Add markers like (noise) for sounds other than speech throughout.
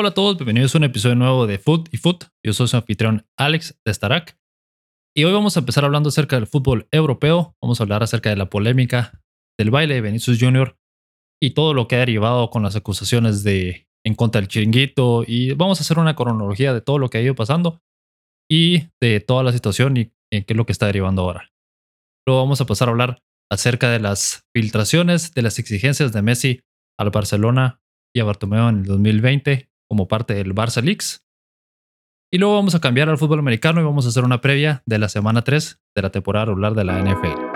Hola a todos, bienvenidos a un episodio nuevo de Food y Foot. Yo soy su anfitrión Alex de Starak. Y hoy vamos a empezar hablando acerca del fútbol europeo. Vamos a hablar acerca de la polémica del baile de Vinicius Jr. y todo lo que ha derivado con las acusaciones de en contra del chiringuito. Y vamos a hacer una cronología de todo lo que ha ido pasando y de toda la situación y qué es lo que está derivando ahora. Luego vamos a pasar a hablar acerca de las filtraciones de las exigencias de Messi al Barcelona y a Bartomeu en el 2020 como parte del Barça Leaks. Y luego vamos a cambiar al fútbol americano y vamos a hacer una previa de la semana 3 de la temporada regular de la NFL.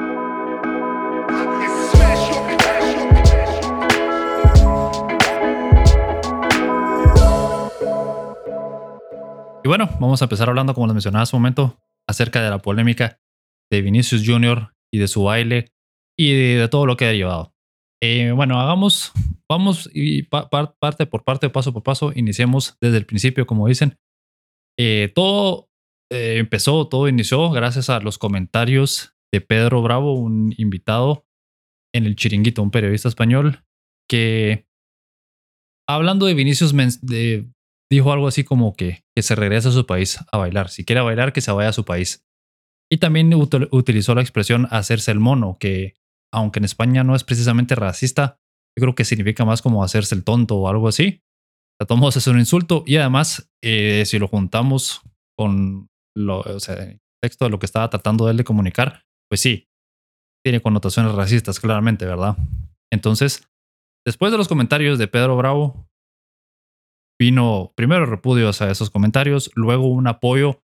Y bueno, vamos a empezar hablando, como les mencionaba hace un momento, acerca de la polémica de Vinicius Jr. y de su baile y de, todo lo que ha llevado. Eh, bueno, hagamos, vamos y parte por parte, paso por paso, iniciemos desde el principio, como dicen. Eh, todo eh, empezó, todo inició gracias a los comentarios de Pedro Bravo, un invitado en el chiringuito, un periodista español, que hablando de Vinicius dijo algo así como que, que se regrese a su país a bailar. Si quiere bailar, que se vaya a su país. Y también utilizó la expresión hacerse el mono, que aunque en España no es precisamente racista, yo creo que significa más como hacerse el tonto o algo así. A todos es un insulto y además, eh, si lo juntamos con lo, el texto de lo que estaba tratando él de comunicar, pues sí, tiene connotaciones racistas, claramente, ¿verdad? Entonces, después de los comentarios de Pedro Bravo, vino primero repudios a esos comentarios, luego un apoyo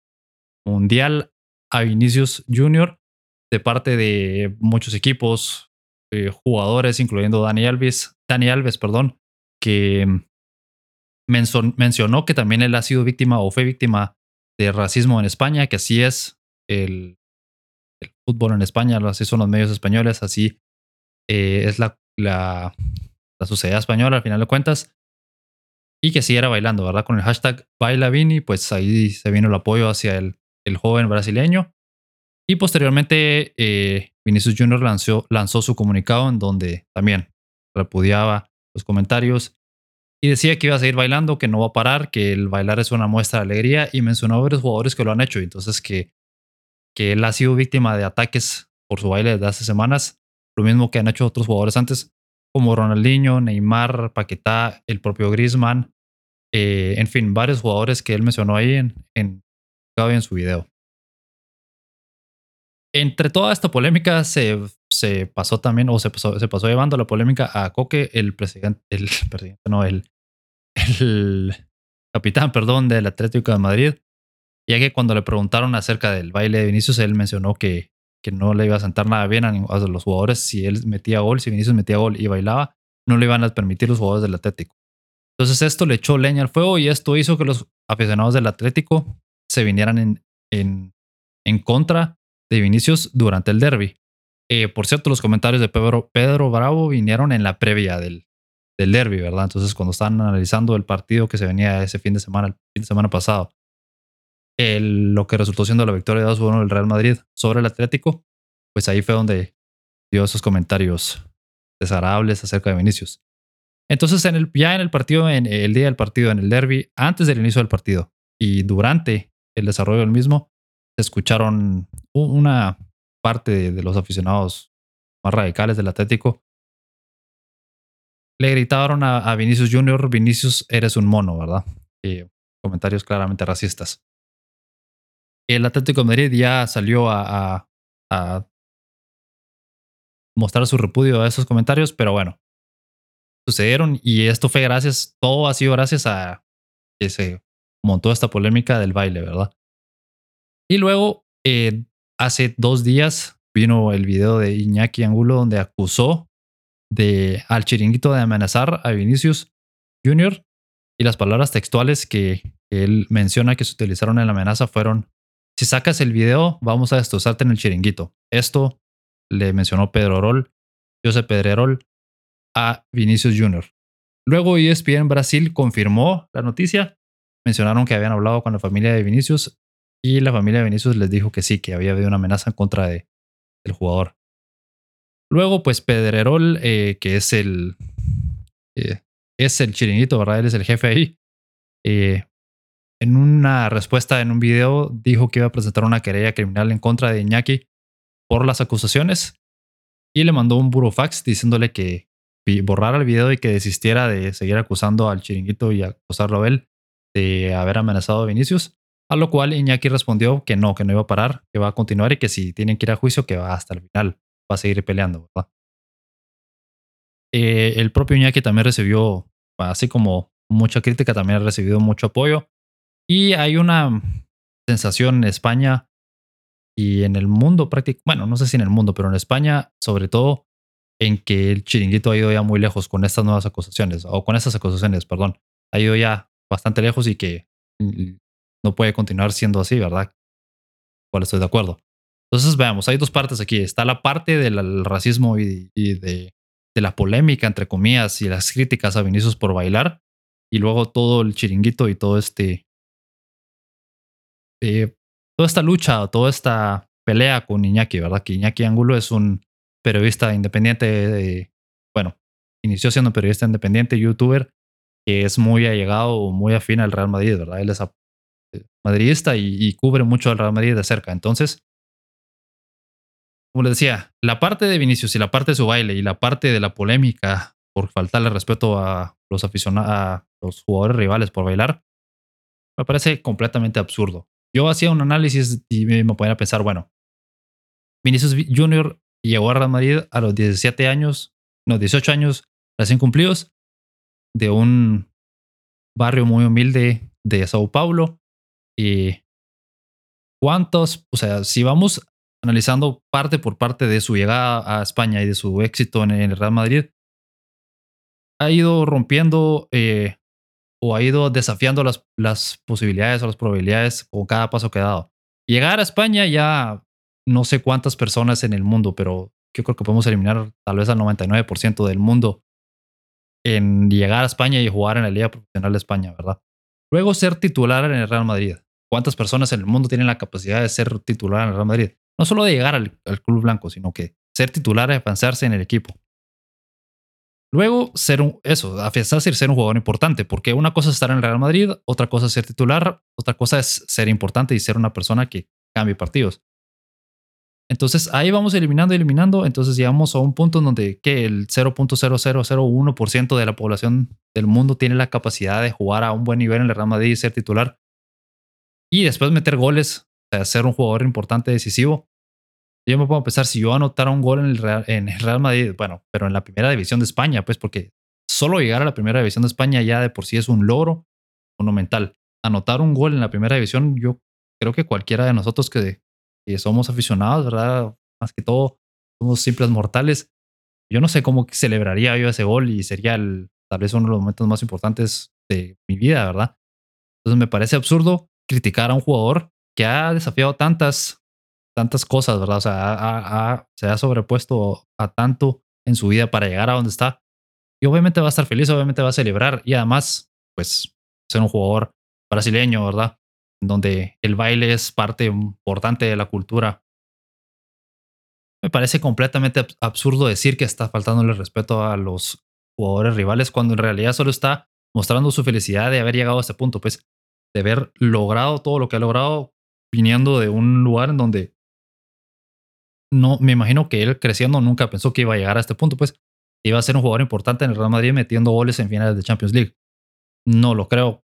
mundial a Vinicius Jr de parte de muchos equipos, eh, jugadores, incluyendo Dani Alves, Dani Alves, perdón, que mencionó que también él ha sido víctima o fue víctima de racismo en España, que así es el, fútbol en España, así son los medios españoles, así eh, es la, la, la, sociedad española al final de cuentas. Y que sí era bailando, ¿verdad? Con el hashtag Baila Vini, pues ahí se vino el apoyo hacia el, el joven brasileño. Y posteriormente, eh, Vinicius Jr. lanzó, lanzó su comunicado en donde también repudiaba los comentarios y decía que iba a seguir bailando, que no va a parar, que el bailar es una muestra de alegría y mencionó a varios jugadores que lo han hecho. Entonces, que, que él ha sido víctima de ataques por su baile desde hace semanas, lo mismo que han hecho otros jugadores antes, como Ronaldinho, Neymar, Paquetá, el propio Griezmann, eh, en fin, varios jugadores que él mencionó ahí en, en, en su video entre toda esta polémica se, se pasó también, o se pasó, se pasó llevando la polémica a Coque, el presidente, el (laughs) presidente, no, el, el capitán, perdón, del Atlético de Madrid, ya que cuando le preguntaron acerca del baile de Vinicius, él mencionó que, que no le iba a sentar nada bien a, a los jugadores si él metía gol, si Vinicius metía gol y bailaba, no le iban a permitir los jugadores del Atlético. Entonces esto le echó leña al fuego y esto hizo que los aficionados del Atlético se vinieran en, en, en contra de Vinicius durante el derby. Eh, por cierto, los comentarios de Pedro, Pedro Bravo vinieron en la previa del, del derby, ¿verdad? Entonces, cuando estaban analizando el partido que se venía ese fin de semana, el fin de semana pasado, lo que resultó siendo la victoria de 2-1 del Real Madrid sobre el Atlético, pues ahí fue donde dio esos comentarios desagradables acerca de Vinicius. Entonces, en el, ya en el partido, en el día del partido, en el derby, antes del inicio del partido y durante el desarrollo del mismo, escucharon una parte de, los aficionados más radicales del Atlético. Le gritaron a, Vinicius Jr., Vinicius, eres un mono, ¿verdad? comentarios claramente racistas. El Atlético de Madrid ya salió a, a mostrar su repudio a esos comentarios, pero bueno, sucedieron y esto fue gracias, todo ha sido gracias a que se montó esta polémica del baile, ¿verdad? Y luego, eh, hace dos días, vino el video de Iñaki Angulo donde acusó de, al chiringuito de amenazar a Vinicius Jr. Y las palabras textuales que, él menciona que se utilizaron en la amenaza fueron, si sacas el video, vamos a destrozarte en el chiringuito. Esto le mencionó Pedro Rol, José Pedrerol, a Vinicius Jr. Luego ESPN Brasil confirmó la noticia. Mencionaron que habían hablado con la familia de Vinicius y la familia de Vinicius les dijo que sí, que había habido una amenaza en contra de, del jugador. Luego, pues Pedrerol, eh, que es el, eh, es el chiringuito, ¿verdad? Él es el jefe ahí. eh, en una respuesta en un video dijo que iba a presentar una querella criminal en contra de Iñaki por las acusaciones y le mandó un burofax diciéndole que borrara el video y que desistiera de seguir acusando al chiringuito y acusarlo a él de haber amenazado a Vinicius. A lo cual Iñaki respondió que no, que no iba a parar, que va a continuar y que si tienen que ir a juicio, que va hasta el final, va a seguir peleando, ¿verdad? Eh, el propio Iñaki también recibió, así como mucha crítica, también ha recibido mucho apoyo. Y hay una sensación en España y en el mundo prácticamente, bueno, no sé si en el mundo, pero en España, sobre todo, en que el chiringuito ha ido ya muy lejos con estas nuevas acusaciones, o con estas acusaciones, perdón, ha ido ya bastante lejos y que no puede continuar siendo así, ¿verdad? Cual estoy de acuerdo. Entonces, veamos, hay dos partes aquí. Está la parte del racismo y, de, la polémica, entre comillas, y las críticas a Vinicius por bailar, y luego todo el chiringuito y todo este. Eh, toda esta lucha, toda esta pelea con Iñaki, ¿verdad? Que Iñaki Angulo es un periodista independiente, bueno, inició siendo periodista independiente, youtuber, que es muy allegado, muy afín al Real Madrid, ¿verdad? Él es madridista y, cubre mucho al Real Madrid de cerca. Entonces, como les decía, la parte de Vinicius y la parte de su baile y la parte de la polémica por faltarle respeto a los aficionados, a los jugadores rivales por bailar, me parece completamente absurdo. Yo hacía un análisis y me ponía a pensar, bueno, Vinicius Jr. llegó a Real Madrid a los 17 años, no, 18 años recién cumplidos, de un barrio muy humilde de Sao Paulo. Y cuántos, o sea, si vamos analizando parte por parte de su llegada a España y de su éxito en el Real Madrid, ha ido rompiendo eh, o ha ido desafiando las, las posibilidades o las probabilidades con cada paso que ha dado. Llegar a España ya no sé cuántas personas en el mundo, pero yo creo que podemos eliminar tal vez al 99% del mundo en llegar a España y jugar en la Liga Profesional de España, ¿verdad? Luego ser titular en el Real Madrid. ¿Cuántas personas en el mundo tienen la capacidad de ser titular en el Real Madrid? No solo de llegar al, club blanco, sino que ser titular y afianzarse en el equipo. Luego, ser un, eso, afianzarse y ser un jugador importante, porque una cosa es estar en el Real Madrid, otra cosa es ser titular, otra cosa es ser importante y ser una persona que cambie partidos. Entonces ahí vamos eliminando, eliminando. Entonces llegamos a un punto en donde que el 0.0001% de la población del mundo tiene la capacidad de jugar a un buen nivel en el Real Madrid y ser titular. Y después meter goles, o sea, ser un jugador importante, decisivo. Yo me puedo pensar si yo anotara un gol en el, Real, en el Real Madrid, bueno, pero en la primera división de España, pues porque solo llegar a la primera división de España ya de por sí es un logro monumental. Anotar un gol en la primera división, yo creo que cualquiera de nosotros que somos aficionados, ¿verdad? Más que todo, somos simples mortales. Yo no sé cómo celebraría yo ese gol y sería tal vez uno de los momentos más importantes de mi vida, ¿verdad? Entonces me parece absurdo criticar a un jugador que ha desafiado tantas, tantas cosas, ¿verdad? O sea, se ha sobrepuesto a tanto en su vida para llegar a donde está. Y obviamente va a estar feliz, obviamente va a celebrar. Y además, pues, ser un jugador brasileño, ¿verdad? donde el baile es parte importante de la cultura. Me parece completamente absurdo decir que está faltándole respeto a los jugadores rivales cuando en realidad solo está mostrando su felicidad de haber llegado a este punto, pues de haber logrado todo lo que ha logrado viniendo de un lugar en donde no me imagino que él creciendo nunca pensó que iba a llegar a este punto, pues iba a ser un jugador importante en el Real Madrid metiendo goles en finales de Champions League. No lo creo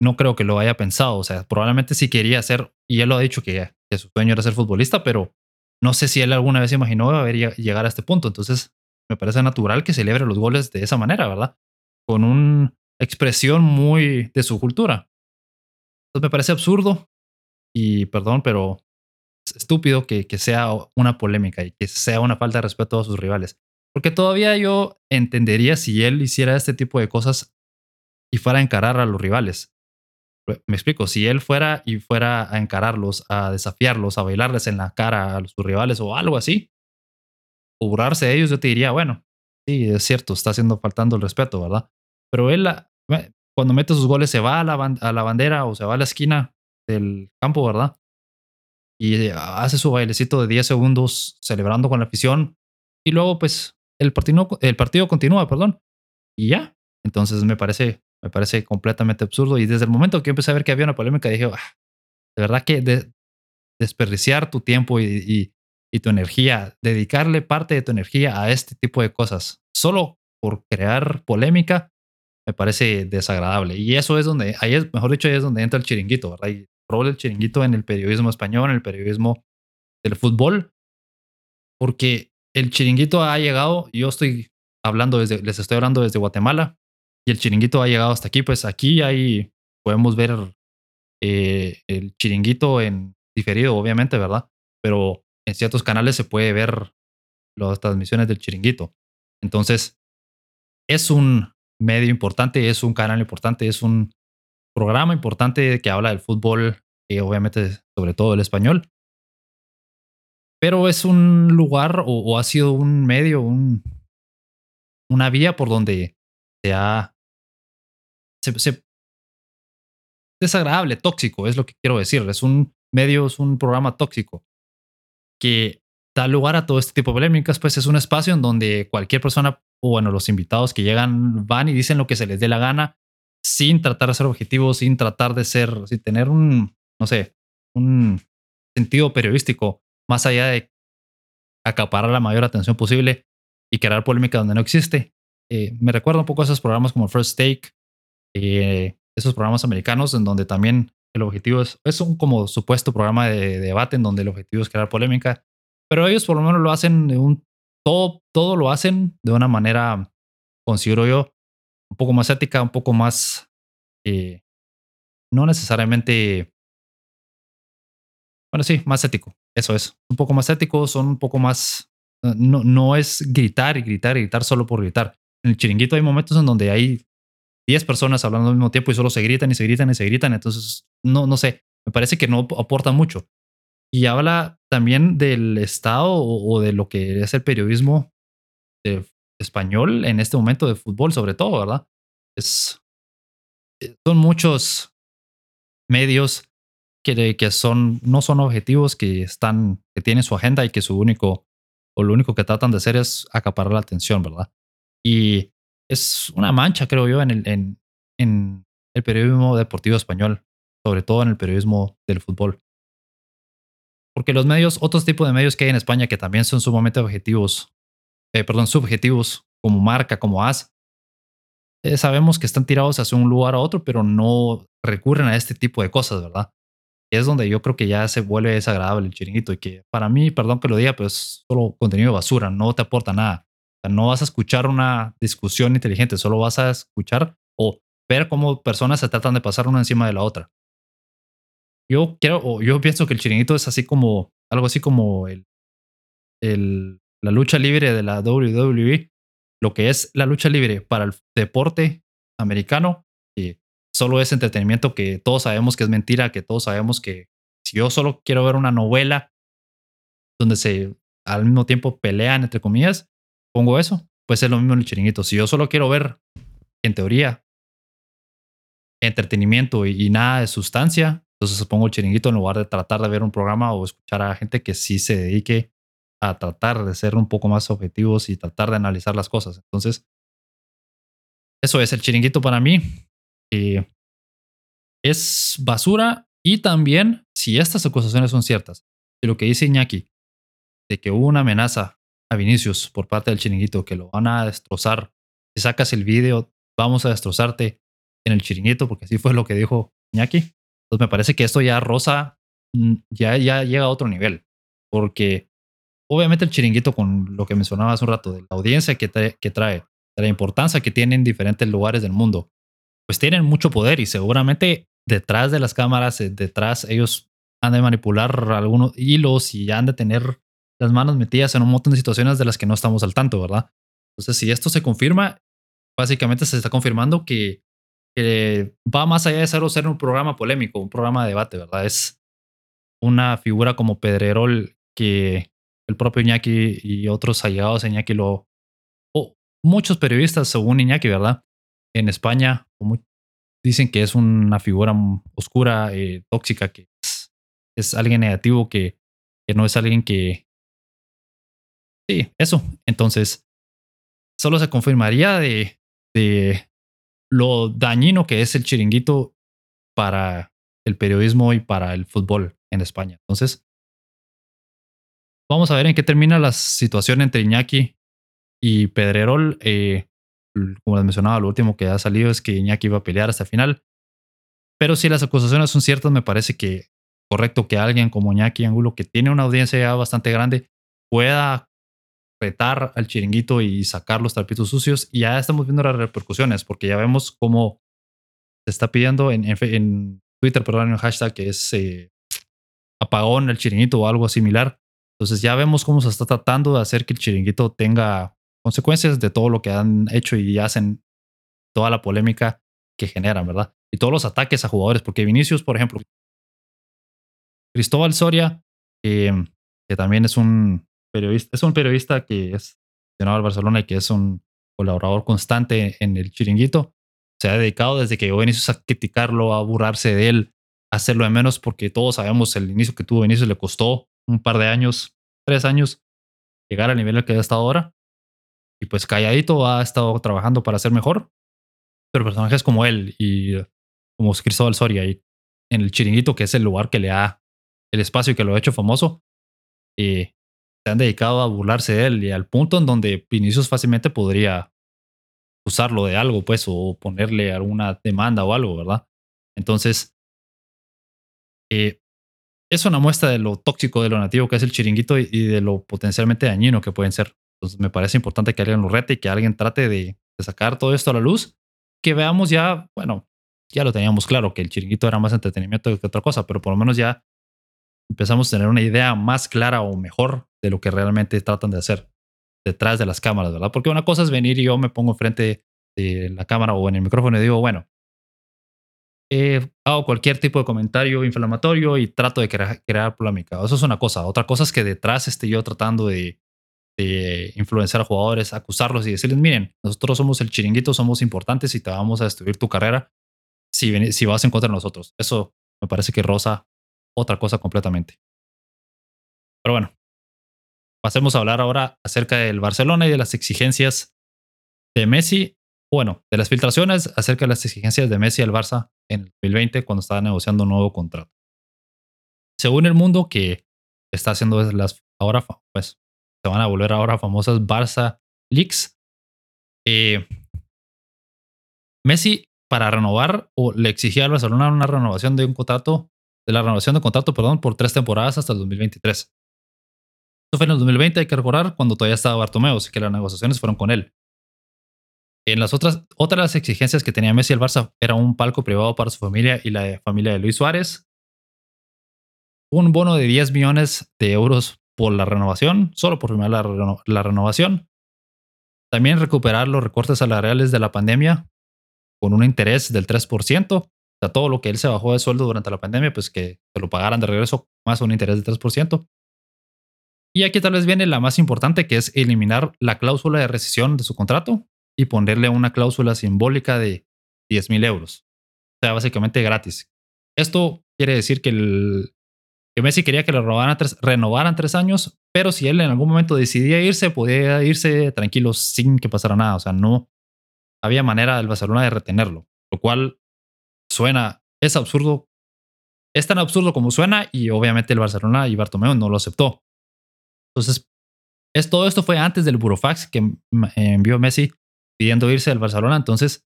no creo que lo haya pensado. O sea, probablemente sí quería ser, y él lo ha dicho que, su sueño era ser futbolista, pero no sé si él alguna vez imaginó haber llegar a este punto. Entonces, me parece natural que celebre los goles de esa manera, ¿verdad? Con una expresión muy de su cultura. Me parece absurdo y perdón, pero es estúpido que, que sea una polémica y que sea una falta de respeto a sus rivales. Porque todavía yo entendería si él hiciera este tipo de cosas y fuera a encarar a los rivales. Me explico, si él fuera y fuera a encararlos, a desafiarlos, a bailarles en la cara a sus rivales o algo así, o burlarse de ellos, yo te diría, bueno, sí, es cierto, está haciendo faltando el respeto, ¿verdad? Pero él, cuando mete sus goles, se va a la, bandera o se va a la esquina del campo, ¿verdad? Y hace su bailecito de 10 segundos celebrando con la afición. Y luego, pues, el partido, el partido continúa, perdón. Y ya. Entonces me parece Me parece completamente absurdo. Y desde el momento que empecé a ver que había una polémica, dije, ah, de verdad que desperdiciar tu tiempo y, y, tu energía, dedicarle parte de tu energía a este tipo de cosas, solo por crear polémica, me parece desagradable. Y eso es donde, ahí es, mejor dicho, ahí es donde entra el chiringuito, ¿verdad? Y el rol del chiringuito en el periodismo español, en el periodismo del fútbol, porque el chiringuito ha llegado, yo estoy hablando desde, les estoy hablando desde Guatemala, y el chiringuito ha llegado hasta aquí, pues aquí ahí podemos ver eh, el chiringuito en diferido, obviamente, ¿verdad? Pero en ciertos canales se puede ver las transmisiones del chiringuito. Entonces, es un medio importante, es un canal importante, es un programa importante que habla del fútbol, y obviamente sobre todo el español. Pero es un lugar o, ha sido un medio, un, una vía por donde se ha desagradable, tóxico, es lo que quiero decir. Es un medio, es un programa tóxico que da lugar a todo este tipo de polémicas, pues es un espacio en donde cualquier persona, o bueno, los invitados que llegan van y dicen lo que se les dé la gana, sin tratar de ser objetivos, sin tratar de ser, sin tener un, no sé, un sentido periodístico, más allá de acaparar la mayor atención posible y crear polémica donde no existe. Eh, me recuerda un poco a esos programas como First Take, eh, esos programas americanos en donde también el objetivo es, es un como supuesto programa de, debate en donde el objetivo es crear polémica, pero ellos por lo menos lo hacen de un, todo, todo lo hacen de una manera, considero yo, un poco más ética, un poco más, eh, no necesariamente, bueno, sí, más ético, eso es, un poco más ético, son un poco más, no, no es gritar y gritar y gritar solo por gritar. En el chiringuito hay momentos en donde hay 10 personas hablando al mismo tiempo y solo se gritan y se gritan y se gritan. Entonces, no, no sé, me parece que no aporta mucho. Y habla también del estado o, de lo que es el periodismo español en este momento de fútbol, sobre todo, ¿verdad? Es, eh, son muchos medios que, que son, no son objetivos, que están, que tienen su agenda y que su único, o lo único que tratan de hacer es acaparar la atención, ¿verdad? Y es una mancha, creo yo, en el, en, en el periodismo deportivo español, sobre todo en el periodismo del fútbol. Porque los medios, otros tipos de medios que hay en España que también son sumamente objetivos, eh, perdón, subjetivos, como marca, como AS, eh, sabemos que están tirados hacia un lugar a otro, pero no recurren a este tipo de cosas, ¿verdad? Y es donde yo creo que ya se vuelve desagradable el chiringuito y que para mí, perdón que lo diga, pues solo contenido basura, no te aporta nada no vas a escuchar una discusión inteligente, solo vas a escuchar o ver cómo personas se tratan de pasar una encima de la otra. Yo quiero, o yo pienso que el chiringuito es así como, algo así como el, el, la lucha libre de la WWE, lo que es la lucha libre para el deporte americano, solo es entretenimiento que todos sabemos que es mentira, que todos sabemos que si yo solo quiero ver una novela donde se al mismo tiempo pelean, entre comillas, pongo eso. Pues es lo mismo en el chiringuito. Si yo solo quiero ver, en teoría, entretenimiento y, nada de sustancia, entonces pongo el chiringuito en lugar de tratar de ver un programa o escuchar a gente que sí se dedique a tratar de ser un poco más objetivos y tratar de analizar las cosas. Entonces, eso es el chiringuito para mí. es basura y también, si estas acusaciones son ciertas, y lo que dice Iñaki, de que hubo una amenaza a Vinicius por parte del chiringuito que lo van a destrozar. Si sacas el vídeo, vamos a destrozarte en el chiringuito, porque así fue lo que dijo Iñaki. Entonces me parece que esto ya rosa, mm, ya, ya llega a otro nivel, porque obviamente el chiringuito con lo que mencionaba hace un rato, de la audiencia que trae, que trae, de la importancia que tiene en diferentes lugares del mundo, pues tienen mucho poder y seguramente detrás de las cámaras, eh, detrás ellos han de manipular algunos hilos y han de tener las manos metidas en un montón de situaciones de las que no estamos al tanto, ¿verdad? Entonces, si esto se confirma, básicamente se está confirmando que, va más allá de ser, un programa polémico, un programa de debate, ¿verdad? Es una figura como Pedrerol que el propio Iñaki y otros allegados a Iñaki lo... o muchos periodistas, según Iñaki, ¿verdad? En España dicen que es una figura oscura, eh, tóxica, que es, alguien negativo, que, que no es alguien que, Sí, eso. Entonces, solo se confirmaría de, de lo dañino que es el chiringuito para el periodismo y para el fútbol en España. Entonces, vamos a ver en qué termina la situación entre Iñaki y Pedrerol. Eh, como les mencionaba, lo último que ha salido es que Iñaki iba a pelear hasta el final. Pero si las acusaciones son ciertas, me parece que correcto que alguien como Iñaki Angulo, que tiene una audiencia ya bastante grande, pueda retar al chiringuito y sacar los trapitos sucios. Y ya estamos viendo las repercusiones, porque ya vemos cómo se está pidiendo en, Twitter, perdón, en el hashtag que es eh, apagón el chiringuito o algo similar. Entonces ya vemos cómo se está tratando de hacer que el chiringuito tenga consecuencias de todo lo que han hecho y hacen toda la polémica que generan, ¿verdad? Y todos los ataques a jugadores, porque Vinicius, por ejemplo, Cristóbal Soria, que también es un periodista, es un periodista que es llenado al Barcelona y que es un colaborador constante en el chiringuito, se ha dedicado desde que llegó Vinicius a criticarlo, a burlarse de él, a hacerlo de menos, porque todos sabemos el inicio que tuvo Vinicius le costó un par de años, tres años, llegar al nivel al que ha estado ahora. Y pues calladito ha estado trabajando para ser mejor. Pero personajes como él y como Cristóbal Soria y en el chiringuito, que es el lugar que le ha el espacio que lo ha hecho famoso, y se han dedicado a burlarse de él y al punto en donde Vinicius fácilmente podría usarlo de algo, pues, o ponerle alguna demanda o algo, ¿verdad? Entonces, eh, es una muestra de lo tóxico, de lo nativo que es el chiringuito y, de lo potencialmente dañino que pueden ser. Entonces, me parece importante que alguien lo rete y que alguien trate de, de sacar todo esto a la luz, que veamos ya, bueno, ya lo teníamos claro, que el chiringuito era más entretenimiento que otra cosa, pero por lo menos ya empezamos a tener una idea más clara o mejor de lo que realmente tratan de hacer detrás de las cámaras, ¿verdad? Porque una cosa es venir y yo me pongo enfrente de la cámara o en el micrófono y digo, bueno, eh, hago cualquier tipo de comentario inflamatorio y trato de crear, polémica. Eso es una cosa. Otra cosa es que detrás esté yo tratando de, influenciar a jugadores, acusarlos y decirles, miren, nosotros somos el chiringuito, somos importantes y te vamos a destruir tu carrera si, si vas en contra de nosotros. Eso me parece que rosa otra cosa completamente. Pero bueno, pasemos a hablar ahora acerca del Barcelona y de las exigencias de Messi. Bueno, de las filtraciones acerca de las exigencias de Messi al Barça en el 2020 cuando estaba negociando un nuevo contrato. Según el mundo que está haciendo las ahora, pues se van a volver ahora famosas Barça Leaks. Eh, Messi para renovar o le exigía al Barcelona una renovación de un contrato de la renovación de contrato, perdón, por tres temporadas hasta el 2023. Esto fue en el 2020, hay que recordar, cuando todavía estaba Bartomeu, así que las negociaciones fueron con él. En las otras, otras las exigencias que tenía Messi el Barça era un palco privado para su familia y la familia de Luis Suárez, un bono de 10 millones de euros por la renovación, solo por firmar la, la renovación. También recuperar los recortes salariales de la pandemia con un interés del 3%, o sea, todo lo que él se bajó de sueldo durante la pandemia, pues que se lo pagaran de regreso más un interés del 3%. Y aquí tal vez viene la más importante, que es eliminar la cláusula de rescisión de su contrato y ponerle una cláusula simbólica de 10 mil euros. O sea, básicamente gratis. Esto quiere decir que, el, que Messi quería que renovaran tres, renovaran tres años, pero si él en algún momento decidía irse, podía irse tranquilo sin que pasara nada. O sea, no había manera del Barcelona de retenerlo, lo cual suena, es absurdo, es tan absurdo como suena y obviamente el Barcelona y Bartomeu no lo aceptó. Entonces, es, todo esto fue antes del burofax que envió Messi pidiendo irse del Barcelona, entonces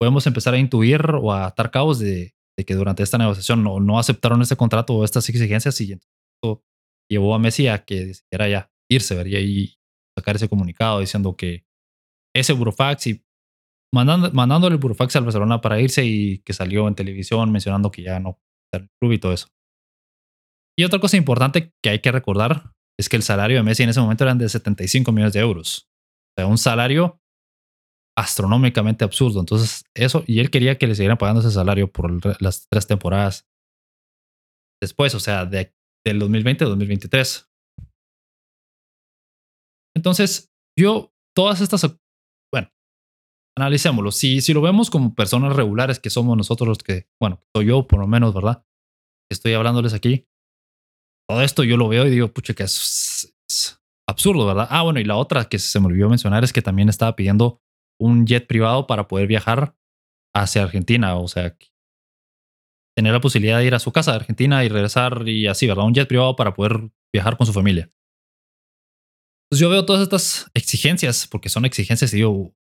podemos empezar a intuir o a atar cabos de, que durante esta negociación no, no, aceptaron este contrato o estas exigencias y esto llevó a Messi a que decidiera ya irse, y sacar ese comunicado diciendo que ese burofax y mandando, mandándole el burofax al Barcelona para irse y que salió en televisión mencionando que ya no el club y todo eso. Y otra cosa importante que hay que recordar es que el salario de Messi en ese momento eran de 75 millones de euros. O sea, un salario astronómicamente absurdo. Entonces, eso, y él quería que le siguieran pagando ese salario por las tres temporadas después, o sea, de, del 2020 al 2023. Entonces, yo, todas estas analicémoslo. Si, si lo vemos como personas regulares que somos nosotros los que, bueno, soy yo por lo menos, ¿verdad? Estoy hablándoles aquí. Todo esto yo lo veo y digo, pucha, que es, absurdo, ¿verdad? Ah, bueno, y la otra que se me olvidó mencionar es que también estaba pidiendo un jet privado para poder viajar hacia Argentina, o sea, tener la posibilidad de ir a su casa de Argentina y regresar y así, ¿verdad? Un jet privado para poder viajar con su familia. Pues yo veo todas estas exigencias, porque son exigencias y digo,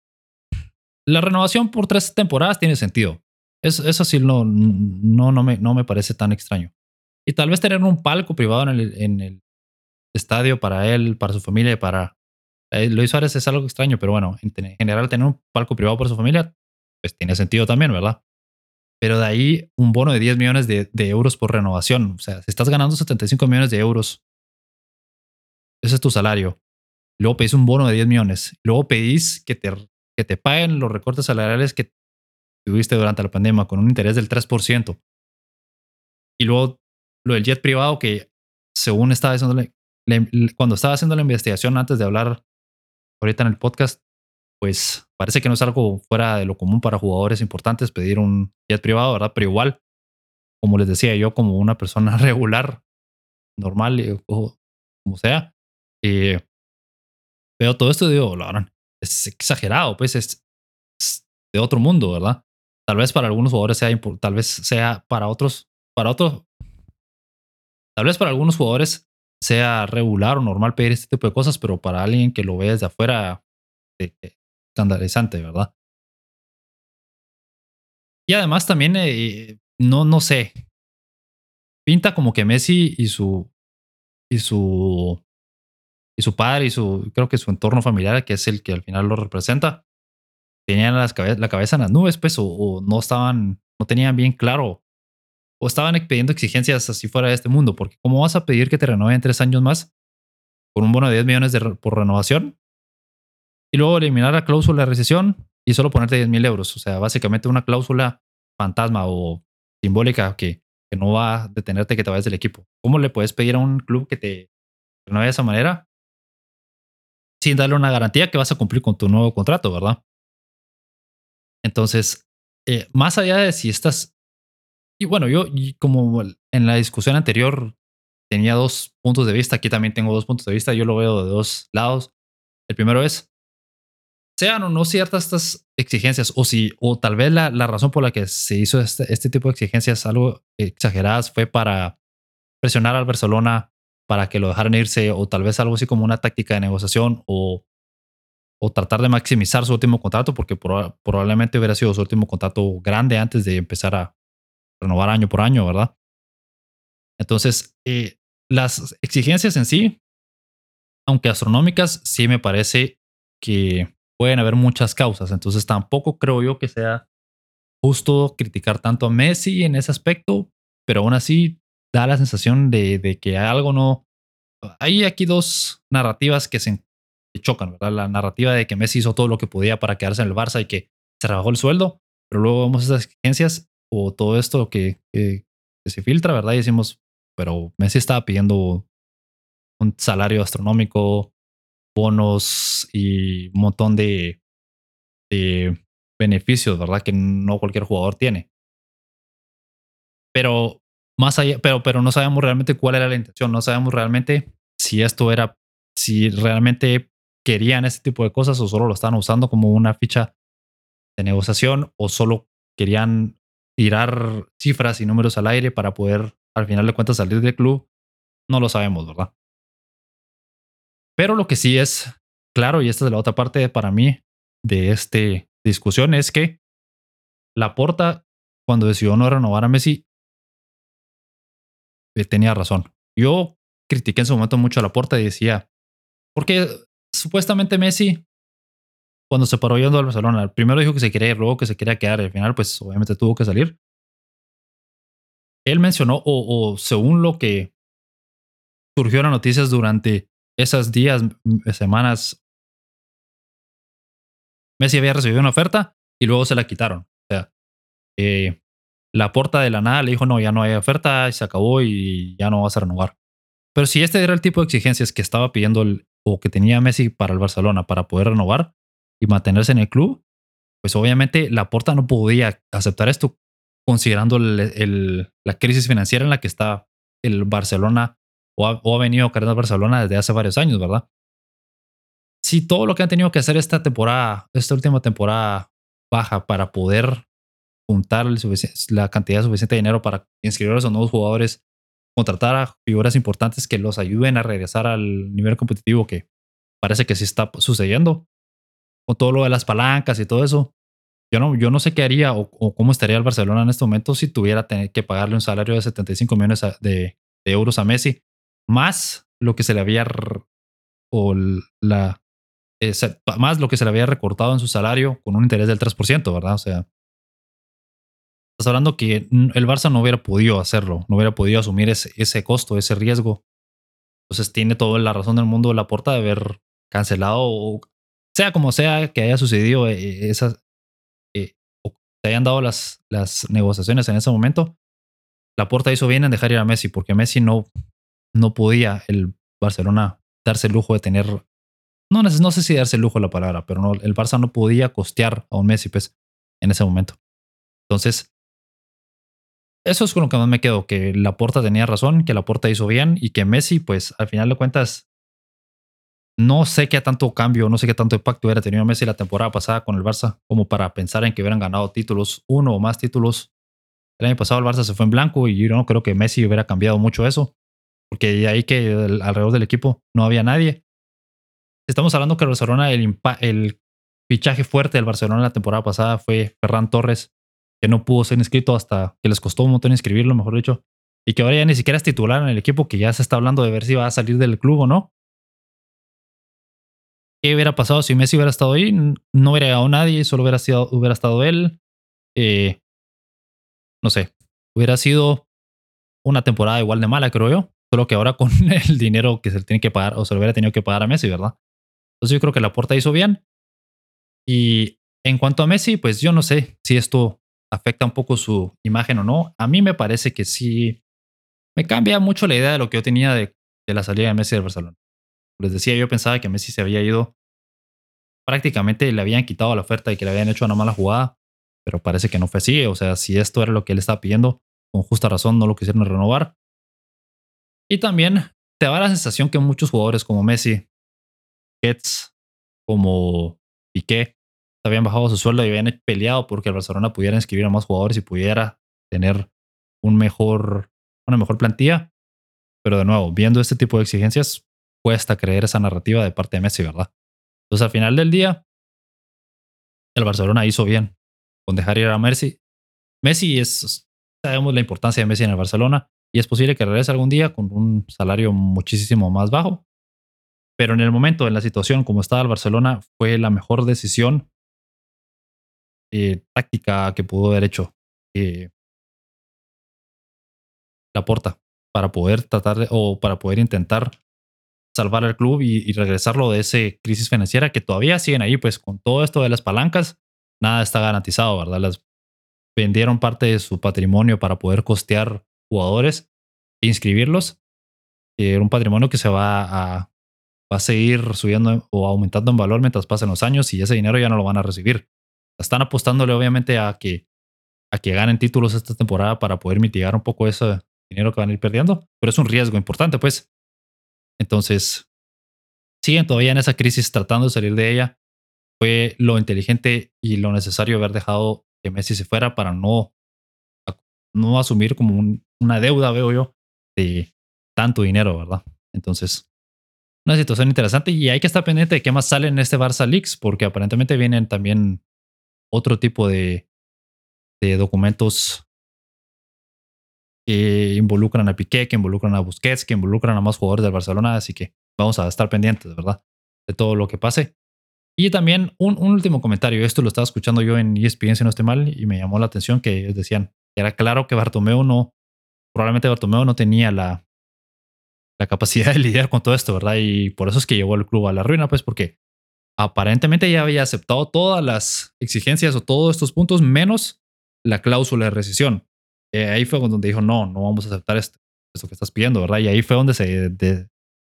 la renovación por tres temporadas tiene sentido. Eso, eso sí no, no, no, me, no me parece tan extraño. Y tal vez tener un palco privado en el, estadio para él, para su familia para... Eh, Luis Suárez es algo extraño, pero bueno, en general tener un palco privado para su familia, pues tiene sentido también, ¿verdad? Pero de ahí un bono de 10 millones de, de euros por renovación. O sea, si estás ganando 75 millones de euros, ese es tu salario. Luego pedís un bono de 10 millones. Luego pedís que te, que te paguen los recortes salariales que tuviste durante la pandemia con un interés del 3%. Y luego lo del jet privado que según estaba haciendo cuando estaba haciendo la investigación antes de hablar ahorita en el podcast, pues parece que no es algo fuera de lo común para jugadores importantes pedir un jet privado, ¿verdad? Pero igual, como les decía yo, como una persona (laughs) regular, normal eh, o como sea, eh, veo todo esto y digo, la es exagerado, pues es, de otro mundo, ¿verdad? Tal vez para algunos jugadores sea, tal vez sea para otros, para otros, tal vez para algunos jugadores sea regular o normal pedir este tipo de cosas, pero para alguien que lo ve desde afuera, es escandalizante, ¿verdad? Y además también, eh, no, no sé, pinta como que Messi y su, y su, y su padre y su, creo que su entorno familiar, que es el que al final lo representa, tenían la cabeza en las nubes, pues, o, no estaban, no tenían bien claro, o estaban pidiendo exigencias así fuera de este mundo, porque ¿cómo vas a pedir que te renueven tres años más con un bono de 10 millones de, por renovación? Y luego eliminar la cláusula de recesión y solo ponerte 10 mil euros. O sea, básicamente una cláusula fantasma o simbólica que, que no va a detenerte que te vayas del equipo. ¿Cómo le puedes pedir a un club que te renueve de esa manera sin darle una garantía que vas a cumplir con tu nuevo contrato, verdad? Entonces, eh, más allá de si estás... Y bueno, yo como en la discusión anterior tenía dos puntos de vista, aquí también tengo dos puntos de vista, yo lo veo de dos lados. El primero es, sean o no ciertas estas exigencias, o si, o tal vez la, la razón por la que se hizo este, este, tipo de exigencias algo exageradas fue para presionar al Barcelona para que lo dejaran irse, o tal vez algo así como una táctica de negociación, o o tratar de maximizar su último contrato, porque probablemente hubiera sido su último contrato grande antes de empezar a renovar año por año, ¿verdad? Entonces, eh, las exigencias en sí, aunque astronómicas, sí me parece que pueden haber muchas causas. Entonces, tampoco creo yo que sea justo criticar tanto a Messi en ese aspecto, pero aún así da la sensación de, de que algo no... Hay aquí dos narrativas que se chocan, ¿verdad? La narrativa de que Messi hizo todo lo que podía para quedarse en el Barça y que se rebajó el sueldo, pero luego vemos esas exigencias o todo esto que, se filtra, ¿verdad? Y decimos, pero Messi estaba pidiendo un salario astronómico, bonos y un montón de, de beneficios, ¿verdad? Que no cualquier jugador tiene. Pero más allá, pero, pero no sabemos realmente cuál era la intención, no sabemos realmente si esto era, si realmente querían ese tipo de cosas o solo lo estaban usando como una ficha de negociación o solo querían tirar cifras y números al aire para poder al final de cuentas salir del club, no lo sabemos, ¿verdad? Pero lo que sí es claro, y esta es la otra parte para mí de esta discusión, es que la porta cuando decidió no renovar a Messi, tenía razón. Yo critiqué en su momento mucho a la porta y decía, porque supuestamente Messi, cuando se paró yendo al Barcelona, primero dijo que se quería ir, luego que se quería quedar, y al final, pues obviamente tuvo que salir. Él mencionó, o, según lo que surgió en las noticias durante esas días, semanas, Messi había recibido una oferta y luego se la quitaron. O sea, eh, la porta de la nada le dijo, no, ya no hay oferta, se acabó y ya no vas a renovar. Pero si este era el tipo de exigencias que estaba pidiendo o que tenía Messi para el Barcelona para poder renovar y mantenerse en el club, pues obviamente la Porta no podía aceptar esto considerando la crisis financiera en la que está el Barcelona o ha, venido cargando Barcelona desde hace varios años, ¿verdad? Si todo lo que han tenido que hacer esta temporada, esta última temporada baja para poder juntar la cantidad suficiente de dinero para inscribir a esos nuevos jugadores, contratar a figuras importantes que los ayuden a regresar al nivel competitivo que parece que sí está sucediendo. Con todo lo de las palancas y todo eso. Yo no, yo no sé qué haría o, cómo estaría el Barcelona en este momento si tuviera que pagarle un salario de 75 millones de, euros a Messi, más lo que se le había o la más lo que se le había recortado en su salario con un interés del 3%, ¿verdad? O sea, estás hablando que el Barça no hubiera podido hacerlo, no hubiera podido asumir ese, ese costo, ese riesgo. Entonces tiene toda la razón del mundo la porta de haber cancelado, o sea como sea que haya sucedido eh, esas, eh, o se hayan dado las, las negociaciones en ese momento. La porta hizo bien en dejar ir a Messi, porque Messi no, no podía el Barcelona darse el lujo de tener no, no sé si darse el lujo la palabra, pero no, el Barça no podía costear a un Messi pues, en ese momento. Entonces, eso es con lo que más me quedo, que la Porta tenía razón, que la Porta hizo bien y que Messi, pues al final de cuentas, no sé qué tanto cambio, no sé qué tanto impacto hubiera tenido Messi la temporada pasada con el Barça, como para pensar en que hubieran ganado títulos, uno o más títulos. El año pasado el Barça se fue en blanco y yo no creo que Messi hubiera cambiado mucho eso, porque ahí que alrededor del equipo no había nadie estamos hablando que el Barcelona, el, el fichaje fuerte del Barcelona la temporada pasada fue Ferran Torres, que no pudo ser inscrito hasta que les costó un montón inscribirlo, mejor dicho, y que ahora ya ni siquiera es titular en el equipo, que ya se está hablando de ver si va a salir del club o no. ¿Qué hubiera pasado si Messi hubiera estado ahí? No hubiera llegado nadie, solo hubiera, sido, hubiera estado él. Eh, no sé, hubiera sido una temporada igual de mala, creo yo. Solo que ahora con (laughs) el dinero que se le tiene que pagar, o se le hubiera tenido que pagar a Messi, ¿verdad? Entonces yo creo que la Porta hizo bien. Y en cuanto a Messi, pues yo no sé si esto afecta un poco su imagen o no. A mí me parece que sí me cambia mucho la idea de lo que yo tenía de, la salida de Messi del Barcelona. Les decía, yo pensaba que Messi se había ido, prácticamente le habían quitado la oferta y que le habían hecho una mala jugada, pero parece que no fue así. O sea, si esto era lo que él estaba pidiendo, con justa razón no lo quisieron renovar. Y también te da la sensación que muchos jugadores como Messi Jets como Piqué habían bajado su sueldo y habían peleado porque el Barcelona pudiera inscribir a más jugadores y pudiera tener un mejor, una mejor plantilla. Pero de nuevo, viendo este tipo de exigencias, cuesta creer esa narrativa de parte de Messi, ¿verdad? Entonces, al final del día, el Barcelona hizo bien con dejar ir a Messi. Messi es, sabemos la importancia de Messi en el Barcelona y es posible que regrese algún día con un salario muchísimo más bajo, pero en el momento, en la situación como estaba el Barcelona, fue la mejor decisión eh, táctica que pudo haber hecho eh, la porta para poder tratar o para poder intentar salvar al club y, regresarlo de esa crisis financiera que todavía siguen ahí, pues con todo esto de las palancas, nada está garantizado, ¿verdad? Las vendieron parte de su patrimonio para poder costear jugadores e inscribirlos. Era un patrimonio que se va a va a seguir subiendo o aumentando en valor mientras pasen los años y ese dinero ya no lo van a recibir. Están apostándole obviamente a que, a que ganen títulos esta temporada para poder mitigar un poco ese dinero que van a ir perdiendo, pero es un riesgo importante pues. Entonces, siguen todavía en esa crisis tratando de salir de ella. Fue lo inteligente y lo necesario haber dejado que Messi se fuera para no, no asumir como una deuda, veo yo, de tanto dinero, ¿verdad? Entonces, una situación interesante y hay que estar pendiente de qué más sale en este Barça Leaks, porque aparentemente vienen también otro tipo de, de documentos que involucran a Piqué, que involucran a Busquets, que involucran a más jugadores del Barcelona, así que vamos a estar pendientes, ¿verdad? De todo lo que pase. Y también un, último comentario, esto lo estaba escuchando yo en ESPN si no estoy mal y me llamó la atención que decían que era claro que Bartomeu no, probablemente Bartomeu no tenía la, la capacidad de lidiar con todo esto, ¿verdad? Y por eso es que llevó al club a la ruina, pues porque aparentemente ya había aceptado todas las exigencias o todos estos puntos menos la cláusula de rescisión. Eh, ahí fue donde dijo, no, no vamos a aceptar esto, esto que estás pidiendo, ¿verdad? Y ahí fue donde se,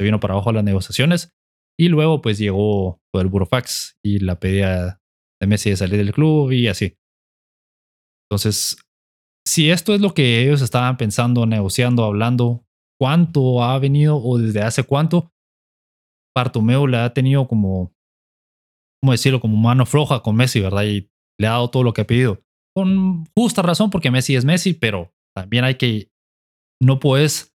vino para abajo las negociaciones. Y luego pues llegó el burofax y la pedía de Messi de salir del club y así. Entonces, si esto es lo que ellos estaban pensando, negociando, hablando, cuánto ha venido o desde hace cuánto Bartomeu le ha tenido como, ¿cómo decirlo? Como mano floja con Messi, ¿verdad? Y le ha dado todo lo que ha pedido. con justa razón porque Messi es Messi, pero también hay que, no puedes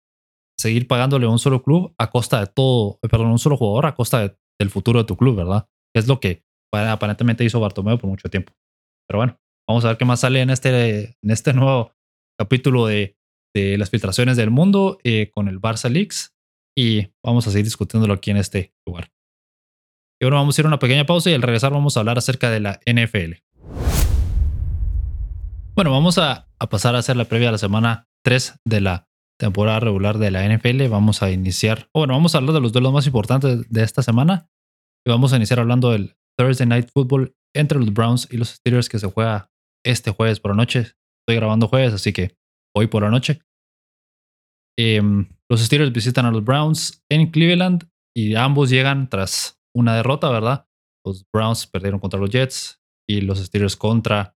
seguir pagándole a un solo club a costa de todo, perdón, un solo jugador a costa del futuro de tu club, ¿verdad? Es lo que aparentemente hizo Bartomeu por mucho tiempo. Pero bueno, vamos a ver qué más sale en este, en este (laughs) nuevo capítulo de, de las filtraciones del mundo eh, con el Barça Leaks y vamos a seguir discutiéndolo aquí en este lugar. Y ahora vamos a ir a una pequeña pausa y al regresar vamos a hablar acerca de la NFL. Bueno, vamos a, pasar a hacer la previa de la semana 3 de la temporada regular de la NFL. Vamos a iniciar, bueno, vamos a hablar de los duelos más importantes de esta semana. Y vamos a iniciar hablando del Thursday Night Football entre los Browns y los Steelers que se juega este jueves por la noche. Estoy grabando jueves, así que hoy por la noche. Em, los Steelers visitan a los Browns en Cleveland y ambos llegan tras una derrota, ¿verdad? Los Browns perdieron contra los Jets y los Steelers contra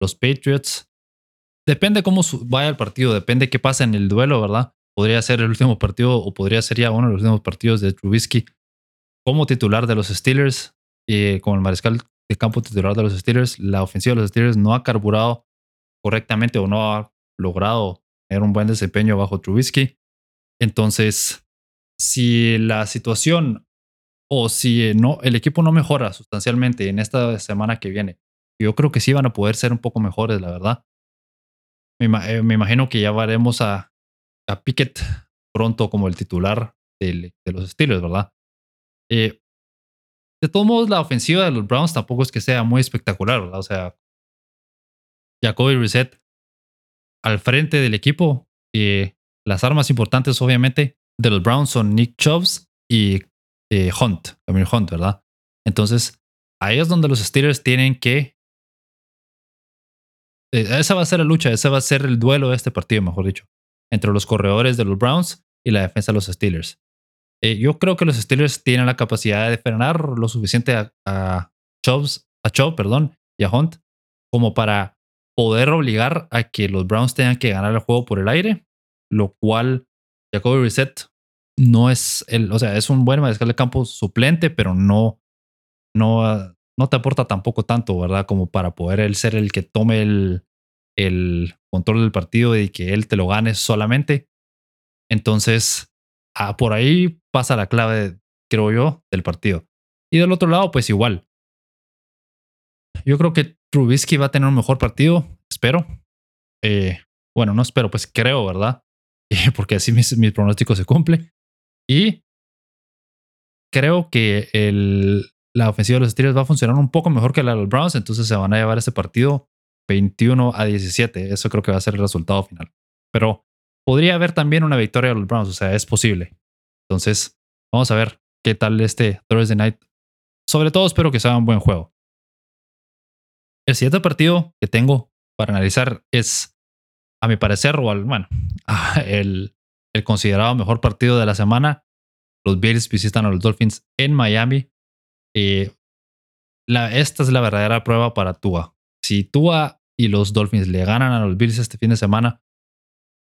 los Patriots. Depende cómo vaya el partido, depende qué pasa en el duelo, ¿verdad? Podría ser el último partido o podría ser ya uno de los últimos partidos de Trubisky como titular de los Steelers y como el mariscal de campo titular de los Steelers. La ofensiva de los Steelers no ha carburado correctamente o no ha logrado tener un buen desempeño bajo Trubisky. Entonces, si la situación o si no, el equipo no mejora sustancialmente en esta semana que viene yo creo que sí van a poder ser un poco mejores, la verdad. Me, eh, imagino que ya veremos a, a, Pickett pronto como el titular de, los Steelers, ¿verdad? Eh, de todos modos, la ofensiva de los Browns tampoco es que sea muy espectacular, ¿verdad? O sea, Jacoby Reset al frente del equipo. y las armas importantes, obviamente, de los Browns son Nick Chubbs y eh, Hunt, Amir Hunt, ¿verdad? Entonces, ahí es donde los Steelers tienen que eh, esa va a ser la lucha, ese va a ser el duelo de este partido, mejor dicho, entre los corredores de los Browns y la defensa de los Steelers. Eh, yo creo que los Steelers tienen la capacidad de frenar lo suficiente a, a a perdón, y a Hunt como para poder obligar a que los Browns tengan que ganar el juego por el aire, lo cual Jacoby Reset no es el, o sea, es un buen mariscal de campo suplente, pero no, no, no te aporta tampoco tanto, ¿verdad? Como para poder él ser el que tome el, el control del partido y que él te lo gane solamente. Entonces, ah, por ahí pasa la clave, creo yo, del partido. Y del otro lado, pues igual. Yo creo que Trubisky va a tener un mejor partido, espero. Eh, bueno, no espero, pues creo, ¿verdad? (laughs) Porque así mi, mi pronóstico se cumple. Y creo que el, la ofensiva de los Steelers va a funcionar un poco mejor que la de los Browns, entonces se van a llevar ese partido 21 a 17. Eso creo que va a ser el resultado final. Pero podría haber también una victoria de los Browns, o sea, es posible. Entonces, vamos a ver qué tal este Thursday night. Sobre todo espero que sea un buen juego. El siguiente partido que tengo para analizar es, a mi parecer, o al, bueno, (laughs) el, el considerado mejor partido de la semana. Los Bills visitan a los Dolphins en Miami. Eh, esta es la verdadera prueba para Tua. Si Tua y los Dolphins le ganan a los Bills este fin de semana,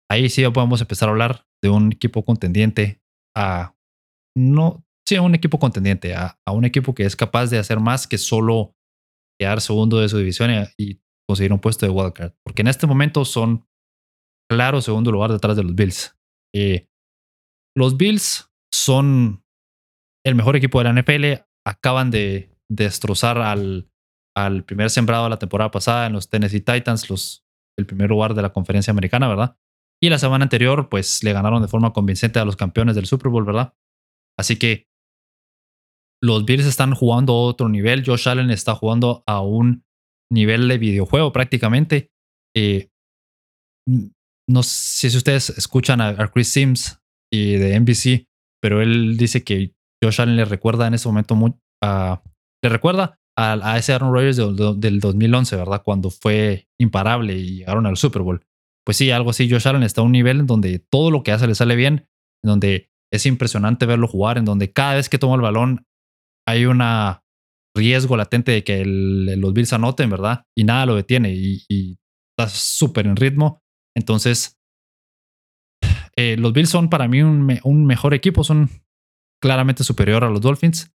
ahí sí podemos empezar a hablar de un equipo contendiente a no, sí, a un equipo contendiente, a, un equipo que es capaz de hacer más que solo quedar segundo de su división y, conseguir un puesto de wildcard. Porque en este momento son claro segundo lugar detrás de los Bills. Eh, los Bills son el mejor equipo de la NFL acaban de destrozar al, al primer sembrado de la temporada pasada en los Tennessee Titans, el primer lugar de la conferencia americana, ¿verdad? Y la semana anterior, pues le ganaron de forma convincente a los campeones del Super Bowl, ¿verdad? Así que los Bills están jugando a otro nivel. Josh Allen está jugando a un nivel de videojuego prácticamente. Eh, no sé si ustedes escuchan a, Chris Sims y de NBC, pero él dice que Josh Allen le recuerda en ese momento muy, le recuerda a, ese Aaron Rodgers del, 2011, ¿verdad? Cuando fue imparable y llegaron al Super Bowl. Pues sí, algo así. Josh Allen está a un nivel en donde todo lo que hace le sale bien, en donde es impresionante verlo jugar, en donde cada vez que toma el balón hay un riesgo latente de que los Bills anoten, ¿verdad? Y nada lo detiene y, está súper en ritmo. Entonces, eh, los Bills son para mí un, mejor equipo, son claramente superior a los Dolphins.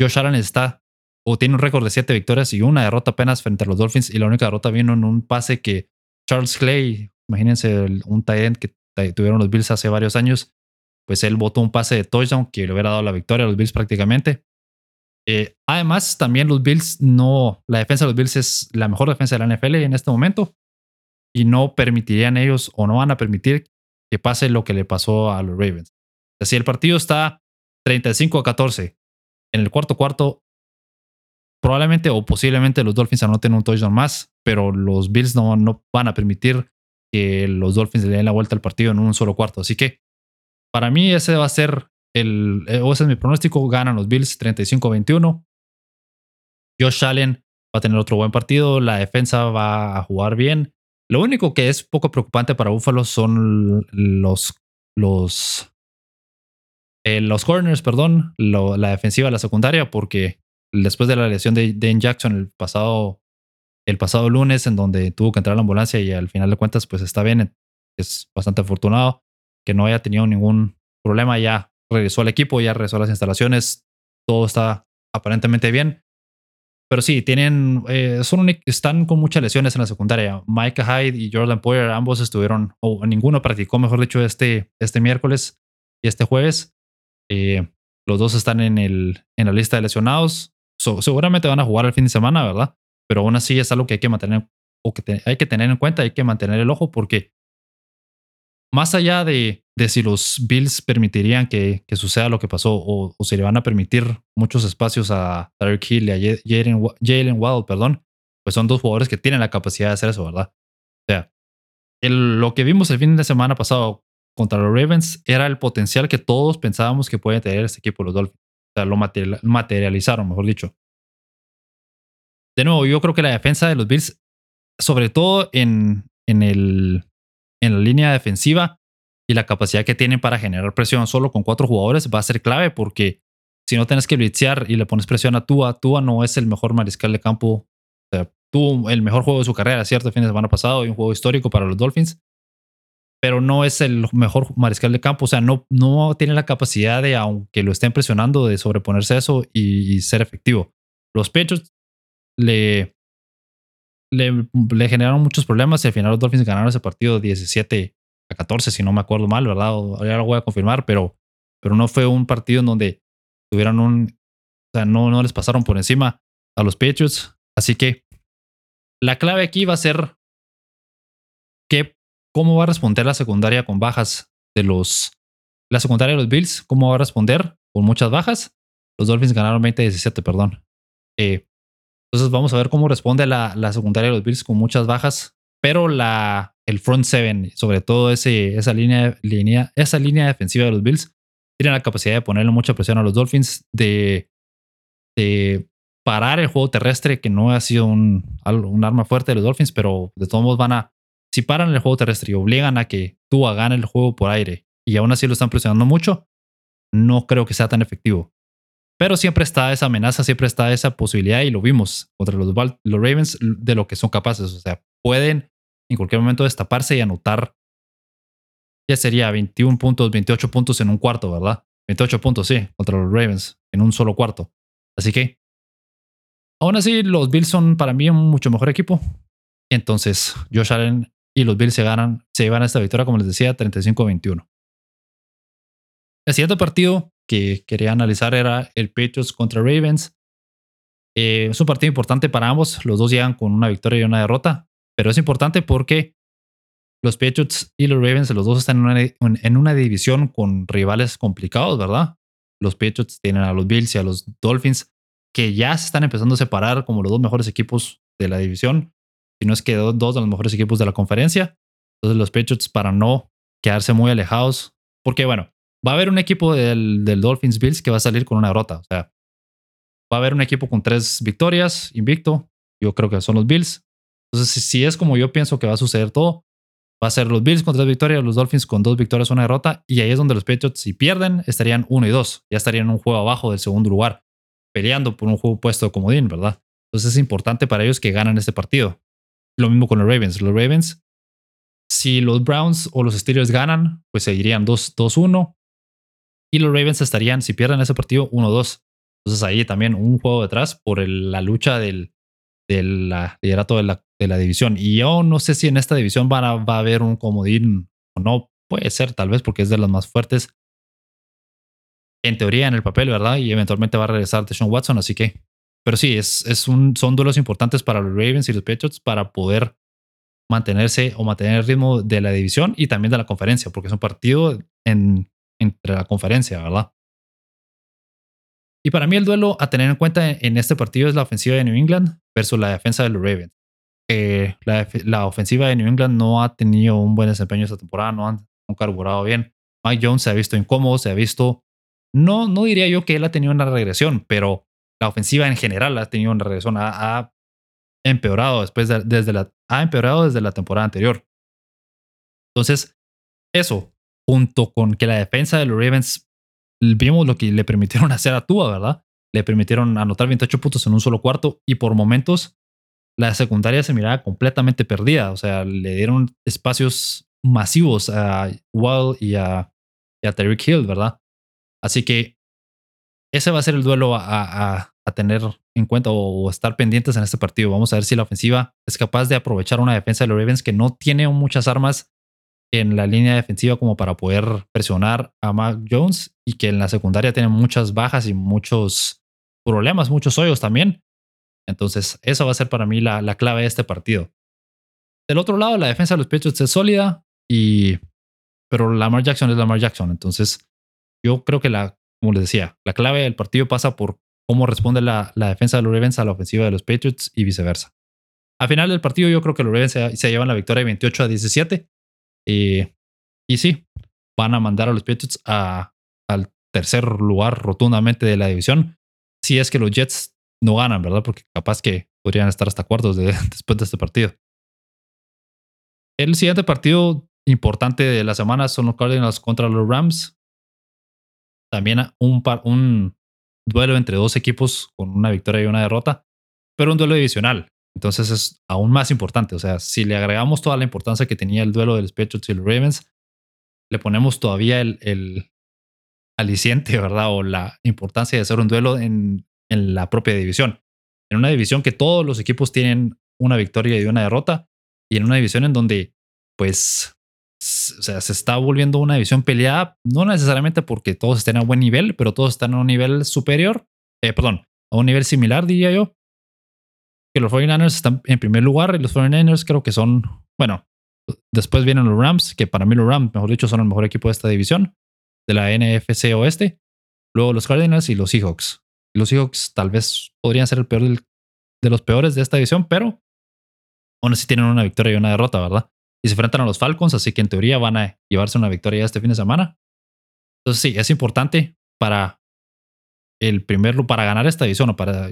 Josh Allen está o tiene un récord de siete victorias y una derrota apenas frente a los Dolphins. Y la única derrota vino en un pase que Charles Clay, imagínense un tight end que tuvieron los Bills hace varios años, pues él votó un pase de touchdown que le hubiera dado la victoria a los Bills prácticamente. Eh, además, también los Bills no, la defensa de los Bills es la mejor defensa de la NFL en este momento y no permitirían ellos o no van a permitir que pase lo que le pasó a los Ravens. Si el partido está 35 a 14 en el cuarto cuarto, probablemente o posiblemente los Dolphins anoten un touchdown más, pero los Bills no, no van a permitir que los Dolphins le den la vuelta al partido en un solo cuarto. Así que para mí ese va a ser el, eh, ese es mi pronóstico, ganan los Bills 35-21. Josh Allen va a tener otro buen partido, la defensa va a jugar bien. Lo único que es poco preocupante para Buffalo son los, los, eh, los corners, perdón, la defensiva, la secundaria, porque después de la lesión de Dane Jackson el pasado, el pasado lunes, en donde tuvo que entrar a la ambulancia y al final de cuentas, pues está bien, es bastante afortunado que no haya tenido ningún problema. Ya regresó al equipo, ya regresó a las instalaciones, todo está aparentemente bien. Pero sí, tienen, eh, son están con muchas lesiones en la secundaria. Micah Hyde y Jordan Poyer, ambos estuvieron, o ninguno practicó, mejor dicho, este, este miércoles y este jueves. Eh, los dos están en, el, en la lista de lesionados. seguramente van a jugar el fin de semana, ¿verdad? Pero aún así es algo que hay que mantener, o que hay que tener en cuenta, hay que mantener el ojo porque más allá de, de si los Bills permitirían que, que suceda lo que pasó o, si le van a permitir muchos espacios a Tyreek Hill y a Jalen Waddle, perdón, pues son dos jugadores que tienen la capacidad de hacer eso, ¿verdad? O sea, lo que vimos el fin de semana pasado contra los Ravens era el potencial que todos pensábamos que puede tener este equipo, los Dolphins. O sea, lo materializaron, mejor dicho. De nuevo, yo creo que la defensa de los Bills, sobre todo en, en el en la línea defensiva y la capacidad que tienen para generar presión solo con cuatro jugadores va a ser clave porque si no tienes que blitzear y le pones presión a Tua, Tua no es el mejor mariscal de campo. O sea, tuvo el mejor juego de su carrera, cierto, el fin de semana pasado y un juego histórico para los Dolphins, pero no es el mejor mariscal de campo. O sea, no, no tiene la capacidad de, aunque lo estén presionando, de sobreponerse a eso y, ser efectivo. Los Patriots le, le, generaron muchos problemas y al final los Dolphins ganaron ese partido 17 a 14, si no me acuerdo mal, ¿verdad? ya lo voy a confirmar, pero, pero no fue un partido en donde tuvieron un. O sea, no, no les pasaron por encima a los Patriots. Así que la clave aquí va a ser que, cómo va a responder la secundaria con bajas de los. La secundaria de los Bills, cómo va a responder con muchas bajas. Los Dolphins ganaron 20-17, perdón. Eh, entonces vamos a ver cómo responde la, la secundaria de los Bills con muchas bajas, pero la, el front seven, sobre todo ese, esa, línea, línea, esa línea defensiva de los Bills, tiene la capacidad de ponerle mucha presión a los Dolphins, de, de parar el juego terrestre, que no ha sido un, un arma fuerte de los Dolphins, pero de todos modos van a, si paran el juego terrestre y obligan a que tú gane el juego por aire y aún así lo están presionando mucho, no creo que sea tan efectivo. Pero siempre está esa amenaza, siempre está esa posibilidad y lo vimos contra los, los Ravens de lo que son capaces. O sea, pueden en cualquier momento destaparse y anotar. Ya sería 21 puntos, 28 puntos en un cuarto, ¿verdad? 28 puntos, sí, contra los Ravens en un solo cuarto. Así que, aún así, los Bills son para mí un mucho mejor equipo. Entonces, Josh Allen y los Bills se ganan, se llevan a esta victoria, como les decía, 35-21. El siguiente partido que quería analizar era el Patriots contra Ravens. Eh, es un partido importante para ambos. Los dos llegan con una victoria y una derrota, pero es importante porque los Patriots y los Ravens, los dos están en una, división con rivales complicados, ¿verdad? Los Patriots tienen a los Bills y a los Dolphins que ya se están empezando a separar como los dos mejores equipos de la división, si no es que dos de los mejores equipos de la conferencia. Entonces los Patriots para no quedarse muy alejados, porque bueno, va a haber un equipo del, Dolphins Bills que va a salir con una derrota. O sea, va a haber un equipo con tres victorias, invicto. Yo creo que son los Bills. Entonces, si, es como yo pienso que va a suceder todo, va a ser los Bills con tres victorias, los Dolphins con dos victorias, una derrota. Y ahí es donde los Patriots, si pierden, estarían uno y dos. Ya estarían un juego abajo del segundo lugar, peleando por un juego puesto de comodín, ¿verdad? Entonces es importante para ellos que ganen este partido. Lo mismo con los Ravens. Los Ravens, si los Browns o los Steelers ganan, pues seguirían 2-1 y los Ravens estarían, si pierden ese partido, 1-2. Entonces ahí también un juego detrás por la lucha del, del liderato de la, de la división. Y yo no sé si en esta división va a, va a haber un comodín o no. Puede ser, tal vez, porque es de las más fuertes. En teoría, en el papel, ¿verdad? Y eventualmente va a regresar Deshaun Watson. Así que, pero sí, es, es un, son duelos importantes para los Ravens y los Patriots para poder mantenerse o mantener el ritmo de la división y también de la conferencia, porque es un partido en, entre la conferencia, ¿verdad? Y para mí el duelo a tener en cuenta en este partido es la ofensiva de New England versus la defensa de los Ravens. la, ofensiva de New England no ha tenido un buen desempeño esta temporada, no han, carburado bien. Mike Jones se ha visto incómodo, se ha visto, no, no diría yo que él ha tenido una regresión, pero la ofensiva en general ha tenido una regresión, ha, empeorado después desde ha empeorado desde la temporada anterior. Entonces, eso, junto con que la defensa de los Ravens vimos lo que le permitieron (laughs) hacer a Tua, ¿verdad? Le permitieron anotar 28 puntos en un solo cuarto y por momentos la secundaria se miraba completamente perdida. O sea, le dieron espacios masivos a Wall y a, y a Hill, ¿verdad? Así que ese va a ser el duelo a, tener en cuenta o, estar pendientes en este partido. Vamos a ver si la ofensiva es capaz de aprovechar una defensa de los Ravens que no tiene muchas armas en la línea defensiva como para poder presionar a Mac Jones y que en la secundaria tiene muchas bajas y muchos problemas, muchos hoyos también. Entonces, eso va a ser para mí la, la clave de este partido. Del otro lado, la defensa de los Patriots es sólida y pero Lamar Jackson es Lamar Jackson. Entonces, yo creo que la, como les decía, la clave del partido pasa por cómo responde la, la defensa de los Ravens a la ofensiva de los Patriots y viceversa. Al final del partido, yo creo que los Ravens se, se llevan la victoria de 28 a 17 y sí, van a mandar a los Patriots a, al tercer lugar rotundamente de la división. Si es que los Jets no ganan, ¿verdad? Porque capaz que podrían estar hasta cuartos (laughs) después de este partido. El siguiente partido importante de la semana son los Cardinals contra los Rams. También un, un duelo entre dos equipos con una victoria y una derrota, pero un duelo divisional. Entonces es aún más importante. O sea, si le agregamos toda la importancia que tenía el duelo de los Patriots Ravens, le ponemos todavía el, el aliciente, ¿verdad? O la importancia de hacer un duelo en, en la propia división. En una división que todos los equipos tienen una victoria y una derrota, y en una división en donde, pues, o sea, se está volviendo una división peleada, no necesariamente porque todos estén a buen nivel, pero todos están a un nivel superior, eh, perdón, a un nivel similar, diría yo, que los 49ers están en primer lugar y los 49ers creo que son, bueno, después vienen los Rams, que para mí los Rams, mejor dicho, son el mejor equipo de esta división, de la NFC Oeste. Luego los Cardinals y los Seahawks. Los Seahawks tal vez podrían ser el peor de los peores de esta división, pero aún así tienen una victoria y una derrota, ¿verdad? Y se enfrentan a los Falcons, así que en teoría van a llevarse una victoria este fin de semana. Entonces sí, es importante para el primerlo, para ganar esta división o para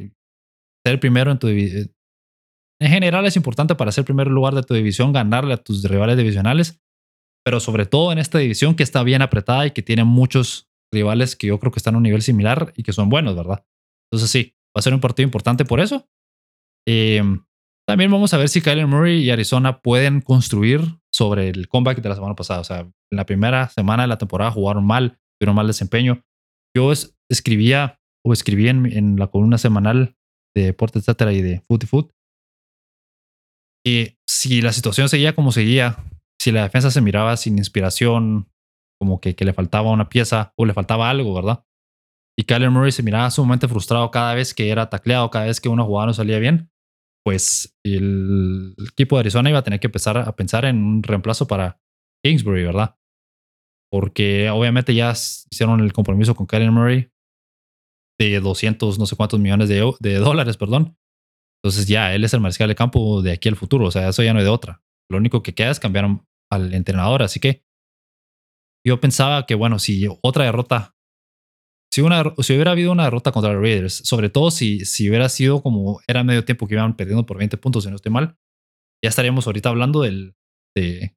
ser primero en tu división. En general es importante para ser primer lugar de tu división ganarle a tus rivales divisionales, pero sobre todo en esta división que está bien apretada y que tiene muchos rivales que yo creo que están a un nivel similar y que son buenos, ¿verdad? Entonces sí, va a ser un partido importante por eso. Em, también vamos a ver si Kyler Murray y Arizona pueden construir sobre el comeback de la semana pasada. O sea, en la primera semana de la temporada jugaron mal, tuvieron mal desempeño. Yo escribía o escribí en, en la columna semanal de deporte, etcétera, y de foot y foot. Y si la situación seguía como seguía, si la defensa se miraba sin inspiración, como que, le faltaba una pieza o le faltaba algo, ¿verdad? Y Kyler Murray se miraba sumamente frustrado cada vez que era tacleado, cada vez que una jugada no salía bien, pues el equipo de Arizona iba a tener que empezar a pensar en un reemplazo para Kingsbury, ¿verdad? Porque obviamente ya hicieron el compromiso con Kyler Murray de 200, no sé cuántos millones de, de dólares, perdón. Entonces ya, él es el mariscal de campo de aquí al futuro, o sea, eso ya no hay de otra. Lo único que queda es cambiar al entrenador, así que yo pensaba que, bueno, si otra derrota, si, una, si hubiera habido una derrota contra los Raiders, sobre todo si, si hubiera sido como era medio tiempo que iban perdiendo por 20 puntos, si no estoy mal, ya estaríamos ahorita hablando del, de,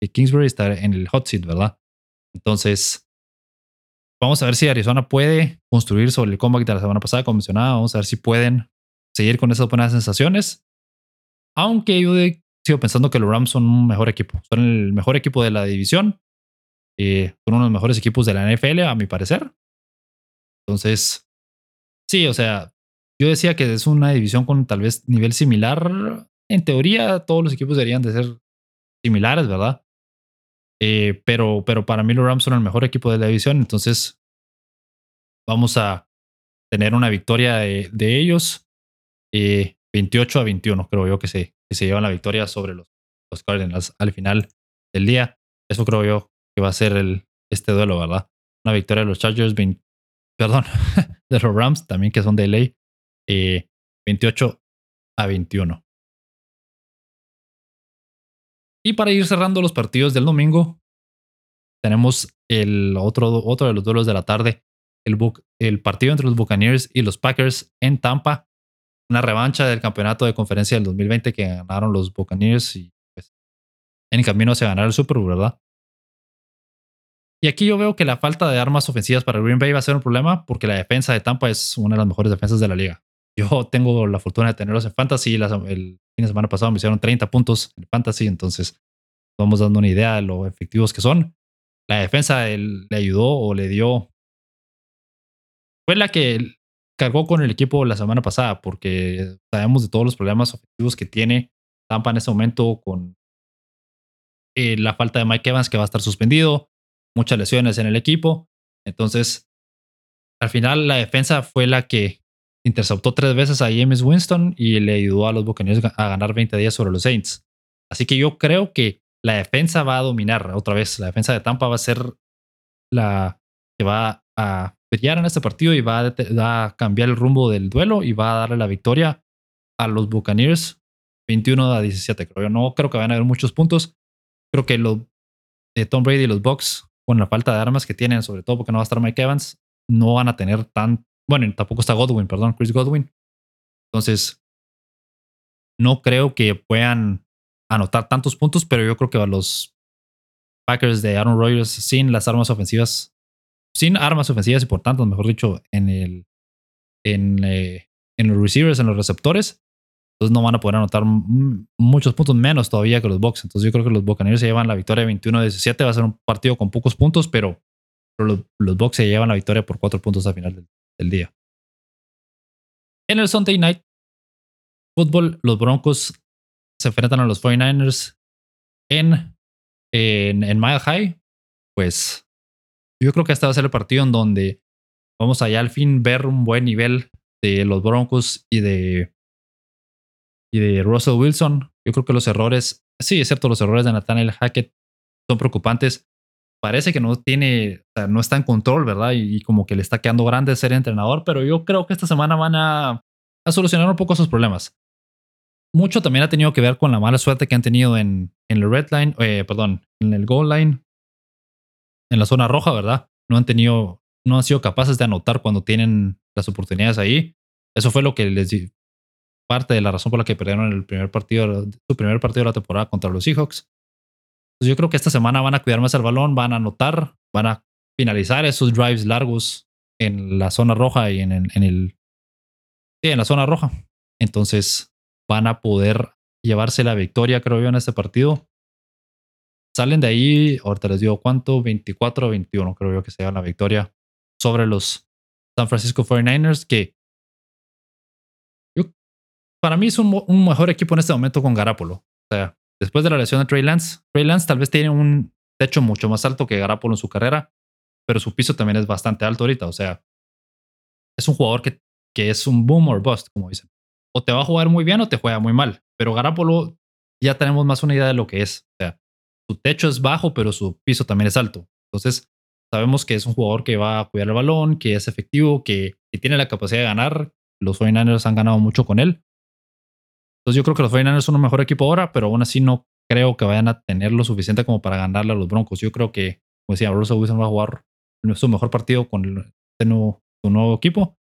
de Kingsbury estar en el hot seat, ¿verdad? Entonces, Vamos a ver si Arizona puede construir sobre el comeback de la semana pasada, como mencionaba. Vamos a ver si pueden seguir con esas buenas sensaciones. Aunque yo sigo pensando que los Rams son un mejor equipo. Son el mejor equipo de la división. Eh, son uno de los mejores equipos de la NFL, a mi parecer. Entonces, Sí, o sea, yo decía que es una división con tal vez nivel similar. En teoría, todos los equipos deberían de ser similares, ¿verdad? Eh, pero, pero para mí los Rams son el mejor equipo de la división, entonces vamos a tener una victoria de, ellos. 28 eh, a 21, creo yo que se, que se llevan la victoria sobre los, los Cardinals al final del día. Eso creo yo que va a ser el, este duelo, ¿verdad? Una victoria de los Chargers, perdón, (laughs) de los Rams también que son de ley, 28 eh, a 21. Y para ir cerrando los partidos del domingo, tenemos el otro, otro de los duelos de la tarde, el, el partido entre los Buccaneers y los Packers en Tampa. Una revancha del campeonato de conferencia del 2020 que ganaron los Buccaneers y pues en camino hacia ganar el Super Bowl, ¿verdad? Y aquí yo veo que la falta de armas ofensivas para Green Bay va a ser un problema porque la defensa de Tampa es una de las mejores defensas de la liga. Yo tengo la fortuna de tenerlos en fantasy. el fin de semana pasado me hicieron 30 puntos en fantasy, entonces vamos dando una idea de lo efectivos que son. La defensa le ayudó o le dio. Fue la que cargó con el equipo la semana pasada, porque sabemos de todos los problemas ofensivos que tiene Tampa en ese momento con eh, la falta de Mike Evans que va a estar suspendido, muchas lesiones en el equipo. Entonces, al final la defensa fue la que interceptó tres veces a James Winston y le ayudó a los Buccaneers a ganar 20 días sobre los Saints. Así que yo creo que la defensa va a dominar otra vez. La defensa de Tampa va a ser la que va a brillar en este partido y va a, cambiar el rumbo del duelo y va a darle la victoria a los Buccaneers 21 a 17. Creo no creo que van a haber muchos puntos. Creo que los de Tom Brady y los Bucks, con la falta de armas que tienen, sobre todo porque no va a estar Mike Evans, no van a tener tan. Bueno, tampoco está Godwin, perdón, Chris Godwin. Entonces, no creo que puedan anotar tantos puntos, pero yo creo que los Packers de Aaron Rodgers sin las armas ofensivas, sin armas ofensivas y por tanto, mejor dicho, en el en, eh, en los receivers, en los receptores, entonces no van a poder anotar muchos puntos menos todavía que los Bucks. Entonces yo creo que los Buccaneers se llevan la victoria 21-17. Va a ser un partido con pocos puntos, pero, los, los, Bucks se llevan la victoria por cuatro puntos al final del, del día. En el Sunday Night Football, los Broncos se enfrentan a los 49ers en, en, en Mile High, pues yo creo que este va a ser el partido en donde vamos allá al fin ver un buen nivel de los Broncos y de, y de Russell Wilson. Yo creo que los errores, sí, es cierto, los errores de Nathaniel Hackett son preocupantes. Parece que no tiene, o sea, no está en control, ¿verdad? Y, como que le está quedando grande ser entrenador, pero yo creo que esta semana van a, solucionar un poco sus problemas mucho también ha tenido que ver con la mala suerte que han tenido en, en el red line, eh, perdón, en el goal line, en la zona roja, ¿verdad? No han tenido, no han sido capaces de anotar cuando tienen las oportunidades ahí. Eso fue lo que les di, parte de la razón por la que perdieron el primer partido, su primer partido de la temporada contra los Seahawks. Yo creo que esta semana van a cuidar más el balón, van a anotar, van a finalizar esos drives largos en la zona roja y en, el sí, en la zona roja. Entonces, van a poder llevarse la victoria, creo yo, en este partido. Salen de ahí, ahorita les digo cuánto, 24 21, creo yo que se llevan la victoria sobre los San Francisco 49ers, que para mí es un, mejor equipo en este momento con Garapolo. O sea, después de la lesión de Trey Lance, Trey Lance tal vez tiene un techo mucho más alto que Garapolo en su carrera, pero su piso también es bastante alto ahorita. O sea, es un jugador que, que es un boom or bust, como dicen o te va a jugar muy bien o te juega muy mal. Pero Garapolo ya tenemos más una idea de lo que es. O sea, su techo es bajo, pero su piso también es alto. Entonces, sabemos que es un jugador que va a cuidar el balón, que es efectivo, que, tiene la capacidad de ganar. Los 49ers han ganado mucho con él. Entonces, yo creo que los 49ers son un mejor equipo ahora, pero aún así no creo que vayan a tener lo suficiente como para ganarle a los Broncos. Yo creo que, como decía, Russell Wilson va a jugar su mejor partido con este su nuevo equipo.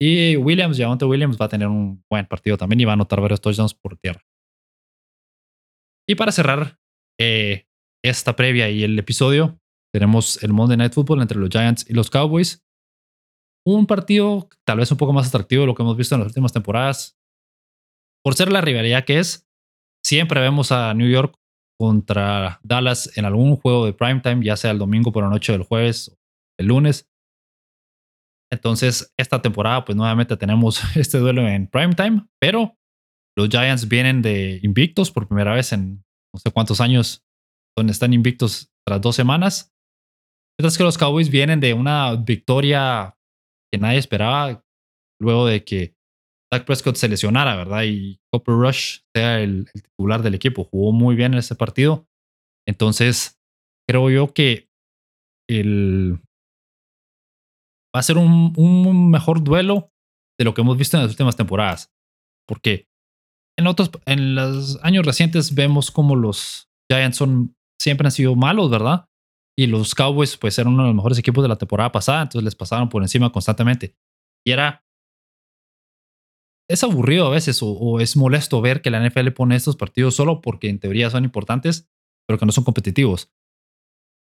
Y Williams, Javonte Williams va a tener un buen partido también y va a anotar varios touchdowns por tierra. Y para cerrar eh, esta previa y el episodio, tenemos el Monday Night Football entre los Giants y los Cowboys. Un partido tal vez un poco más atractivo de lo que hemos visto en las últimas temporadas. Por ser la rivalidad que es, siempre vemos a New York contra Dallas en algún juego de primetime, ya sea el domingo por la noche del jueves o el lunes. Entonces, esta temporada, pues nuevamente tenemos (laughs) este duelo en primetime, pero los Giants vienen de invictos por primera vez en no sé cuántos años, donde están invictos tras dos semanas. Mientras que los Cowboys vienen de una victoria que nadie esperaba luego de que Dak Prescott se lesionara, ¿verdad? Y Copper Rush sea el, titular del equipo. Jugó muy bien en ese partido. Entonces, creo yo que el, va a ser un, mejor duelo de lo que hemos visto en las últimas temporadas. Porque en otros, en los años recientes vemos como los Giants son, siempre han sido malos, ¿verdad? Y los Cowboys, pues, eran uno de los mejores equipos de la temporada pasada, entonces les pasaban por encima constantemente. Y era es aburrido a veces o, es molesto ver que la NFL pone estos partidos solo porque en teoría son importantes, pero que no son competitivos.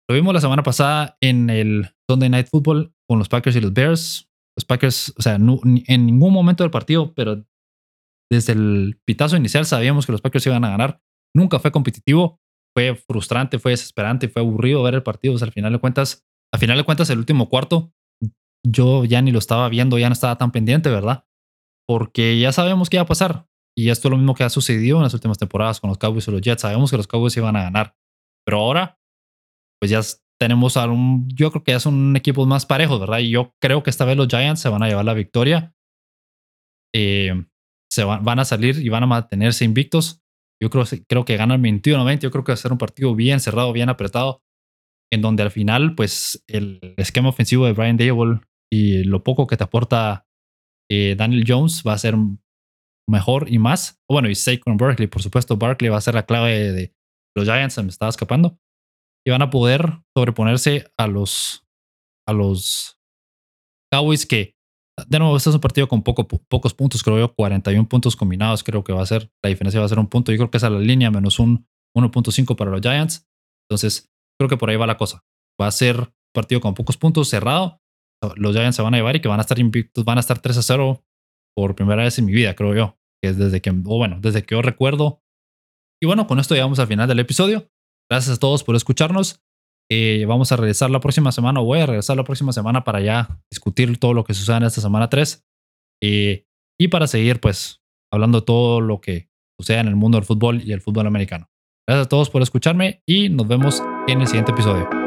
Lo vimos la semana pasada en el Sunday Night Football con los Packers y los Bears. Los Packers, o sea, en ningún momento del partido, pero desde el pitazo inicial sabíamos que los Packers iban a ganar. Nunca fue competitivo, fue frustrante, fue desesperante, fue aburrido ver el partido. O sea, al final de cuentas, al final de cuentas, el último cuarto, yo ya ni lo estaba viendo, ya no estaba tan pendiente, ¿verdad? Porque ya sabemos qué iba a pasar. Y esto es lo mismo que ha sucedido en las últimas temporadas con los Cowboys y los Jets. Sabemos que los Cowboys iban a ganar. Pero ahora, pues ya tenemos a un. Yo creo que ya son equipos más parejos, ¿verdad? Y yo creo que esta vez los Giants se van a llevar la victoria. Eh, se van, van, a salir y van a mantenerse invictos. Yo creo, creo que ganan 21-20. Yo creo que va a ser un partido bien cerrado, bien apretado. En donde al final, pues el esquema ofensivo de Brian Dable y lo poco que te aporta eh, Daniel Jones va a ser mejor y más. Bueno, y Saquon Barkley, por supuesto, Barkley va a ser la clave de los Giants, se me estaba escapando. Y van a poder sobreponerse a los, a los Cowboys que, de nuevo, este es un partido con poco, pocos puntos, creo yo, 41 puntos combinados, creo que va a ser, la diferencia va a ser un punto. Yo creo que esa es la línea, menos un 1.5 para los Giants. Entonces, creo que por ahí va la cosa. Va a ser un partido con pocos puntos, cerrado, los Giants se van a llevar y que van a estar invictos, van a estar 3 a 0 por primera vez en mi vida, creo yo. Que es desde que, bueno, desde que yo recuerdo. Y bueno, con esto llegamos al final del episodio. Gracias a todos por escucharnos. Eh, vamos a regresar la próxima semana, o voy a regresar la próxima semana para ya discutir todo lo que suceda en esta semana 3. Eh, y para seguir, pues, hablando todo lo que suceda en el mundo del fútbol y el fútbol americano. Gracias a todos por escucharme y nos vemos en el siguiente episodio.